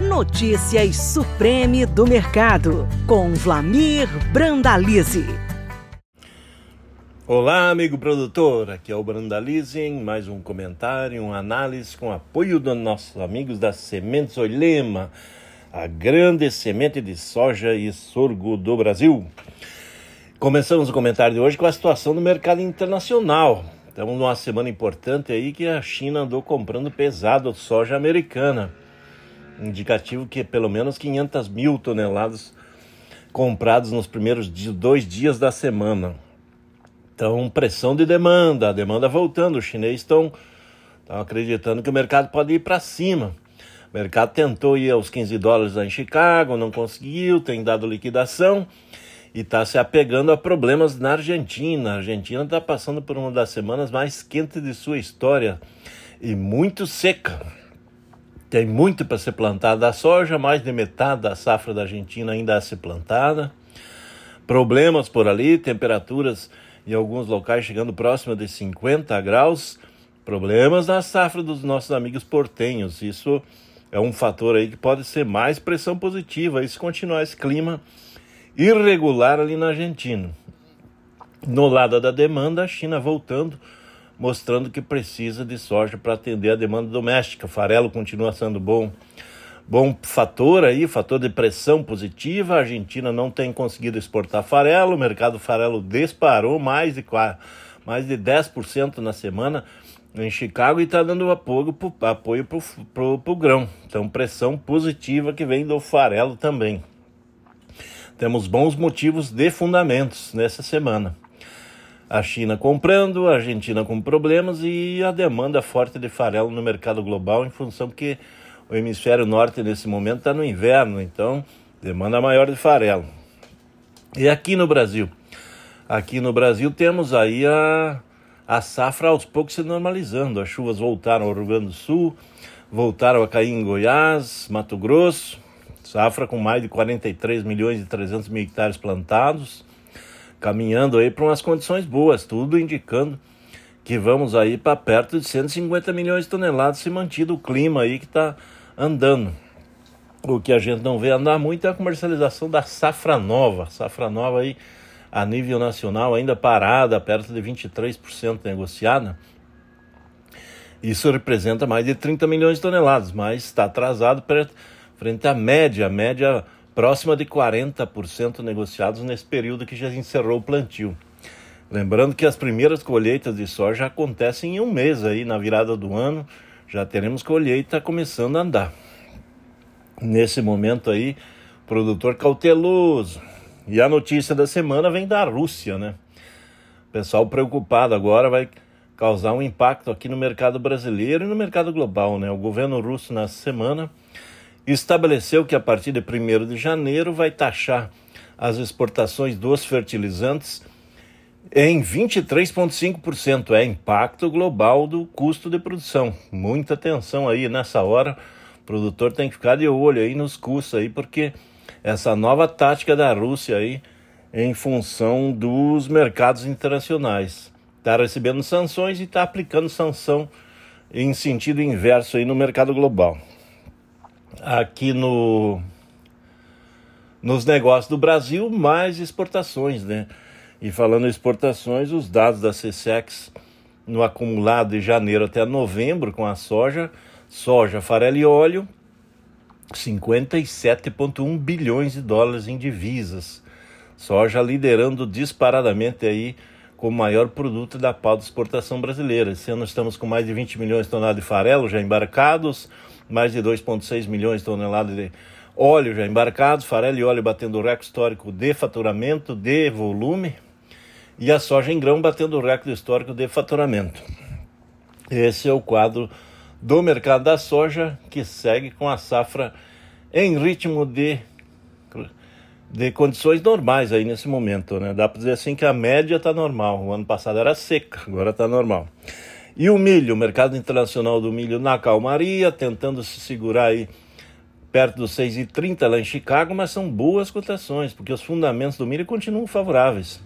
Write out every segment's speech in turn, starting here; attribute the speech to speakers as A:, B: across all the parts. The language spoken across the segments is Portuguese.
A: Notícias Supreme do Mercado, com Vlamir Brandalize.
B: Olá, amigo produtor, aqui é o Brandalize em mais um comentário, uma análise com apoio dos nossos amigos da Sementes Oilema, a grande semente de soja e sorgo do Brasil. Começamos o comentário de hoje com a situação do mercado internacional. Estamos numa semana importante aí que a China andou comprando pesado soja americana indicativo que pelo menos 500 mil toneladas comprados nos primeiros dois dias da semana. Então, pressão de demanda, a demanda voltando. Os chineses estão, estão acreditando que o mercado pode ir para cima. O mercado tentou ir aos 15 dólares lá em Chicago, não conseguiu, tem dado liquidação e está se apegando a problemas na Argentina. A Argentina está passando por uma das semanas mais quentes de sua história e muito seca. Tem muito para ser plantado a soja, mais de metade da safra da Argentina ainda a ser plantada. Problemas por ali, temperaturas em alguns locais chegando próximo de 50 graus. Problemas na safra dos nossos amigos portenhos. Isso é um fator aí que pode ser mais pressão positiva se continuar esse clima irregular ali na Argentina. No lado da demanda, a China voltando mostrando que precisa de soja para atender a demanda doméstica. Farelo continua sendo bom. Bom fator aí, fator de pressão positiva. A Argentina não tem conseguido exportar farelo, o mercado farelo disparou mais de, mais de 10% na semana em Chicago e está dando apoio para o grão. Então, pressão positiva que vem do farelo também. Temos bons motivos de fundamentos nessa semana a China comprando, a Argentina com problemas e a demanda forte de farelo no mercado global em função que o hemisfério norte nesse momento está no inverno, então demanda maior de farelo. E aqui no Brasil? Aqui no Brasil temos aí a, a safra aos poucos se normalizando. As chuvas voltaram ao Rio Grande do Sul, voltaram a cair em Goiás, Mato Grosso, safra com mais de 43 milhões e 300 mil hectares plantados caminhando aí para umas condições boas, tudo indicando que vamos aí para perto de 150 milhões de toneladas se mantido o clima aí que está andando. O que a gente não vê andar muito é a comercialização da safra nova. Safra nova aí a nível nacional ainda parada, perto de 23% negociada. Isso representa mais de 30 milhões de toneladas, mas está atrasado frente à média. Média próxima de 40% negociados nesse período que já encerrou o plantio. Lembrando que as primeiras colheitas de soja acontecem em um mês aí, na virada do ano, já teremos colheita começando a andar. Nesse momento aí, produtor cauteloso. E a notícia da semana vem da Rússia, né? Pessoal preocupado agora vai causar um impacto aqui no mercado brasileiro e no mercado global, né? O governo russo na semana estabeleceu que a partir de 1 de janeiro vai taxar as exportações dos fertilizantes em 23,5%. É impacto global do custo de produção. Muita atenção aí nessa hora. O produtor tem que ficar de olho aí nos custos aí, porque essa nova tática da Rússia aí em função dos mercados internacionais. Está recebendo sanções e está aplicando sanção em sentido inverso aí no mercado global aqui no nos negócios do Brasil, mais exportações, né? E falando em exportações, os dados da CSEX no acumulado de janeiro até novembro com a soja, soja, farelo e óleo, 57,1 bilhões de dólares em divisas. Soja liderando disparadamente aí como maior produto da pauta de exportação brasileira. Esse ano estamos com mais de 20 milhões de toneladas de farelo já embarcados, mais de 2,6 milhões de toneladas de óleo já embarcados, farelo e óleo batendo o recorde histórico de faturamento, de volume, e a soja em grão batendo o recorde histórico de faturamento. Esse é o quadro do mercado da soja que segue com a safra em ritmo de, de condições normais aí nesse momento, né? Dá para dizer assim que a média está normal. O ano passado era seca, agora está normal. E o milho, o mercado internacional do milho na calmaria, tentando se segurar aí perto dos 6,30 lá em Chicago, mas são boas cotações, porque os fundamentos do milho continuam favoráveis.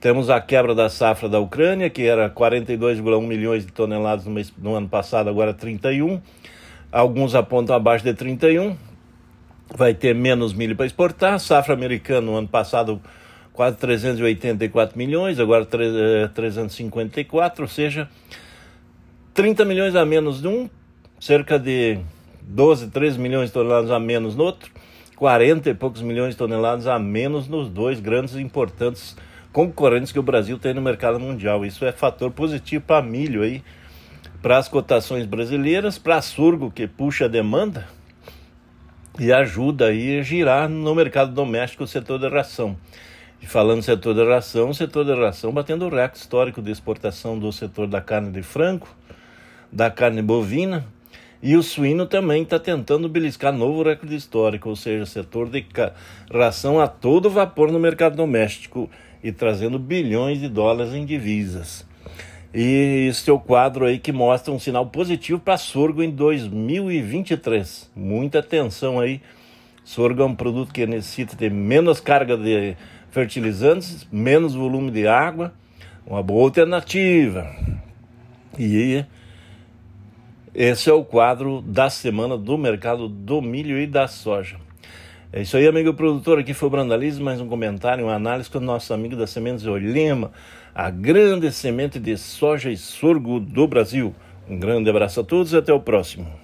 B: Temos a quebra da safra da Ucrânia, que era 42,1 milhões de toneladas no, mês, no ano passado, agora 31. alguns apontam abaixo de 31, vai ter menos milho para exportar. Safra americana no ano passado quase 384 milhões, agora 354, ou seja, 30 milhões a menos de um, cerca de 12, 13 milhões de toneladas a menos no outro, 40 e poucos milhões de toneladas a menos nos dois grandes e importantes concorrentes que o Brasil tem no mercado mundial. Isso é fator positivo para milho aí, para as cotações brasileiras, para surgo que puxa a demanda e ajuda aí a girar no mercado doméstico o setor da ração. E falando do setor da ração, o setor da ração batendo o recorde histórico de exportação do setor da carne de frango, da carne bovina, e o suíno também está tentando beliscar novo recorde histórico, ou seja, setor de ração a todo vapor no mercado doméstico e trazendo bilhões de dólares em divisas. E esse é o quadro aí que mostra um sinal positivo para sorgo em 2023. Muita atenção aí. Sorgo é um produto que necessita ter menos carga de fertilizantes, menos volume de água, uma boa alternativa. E esse é o quadro da semana do mercado do milho e da soja. É isso aí, amigo produtor. Aqui foi o Brandalize, mais um comentário, uma análise com o nosso amigo da Sementes Olema, a grande semente de soja e sorgo do Brasil. Um grande abraço a todos e até o próximo.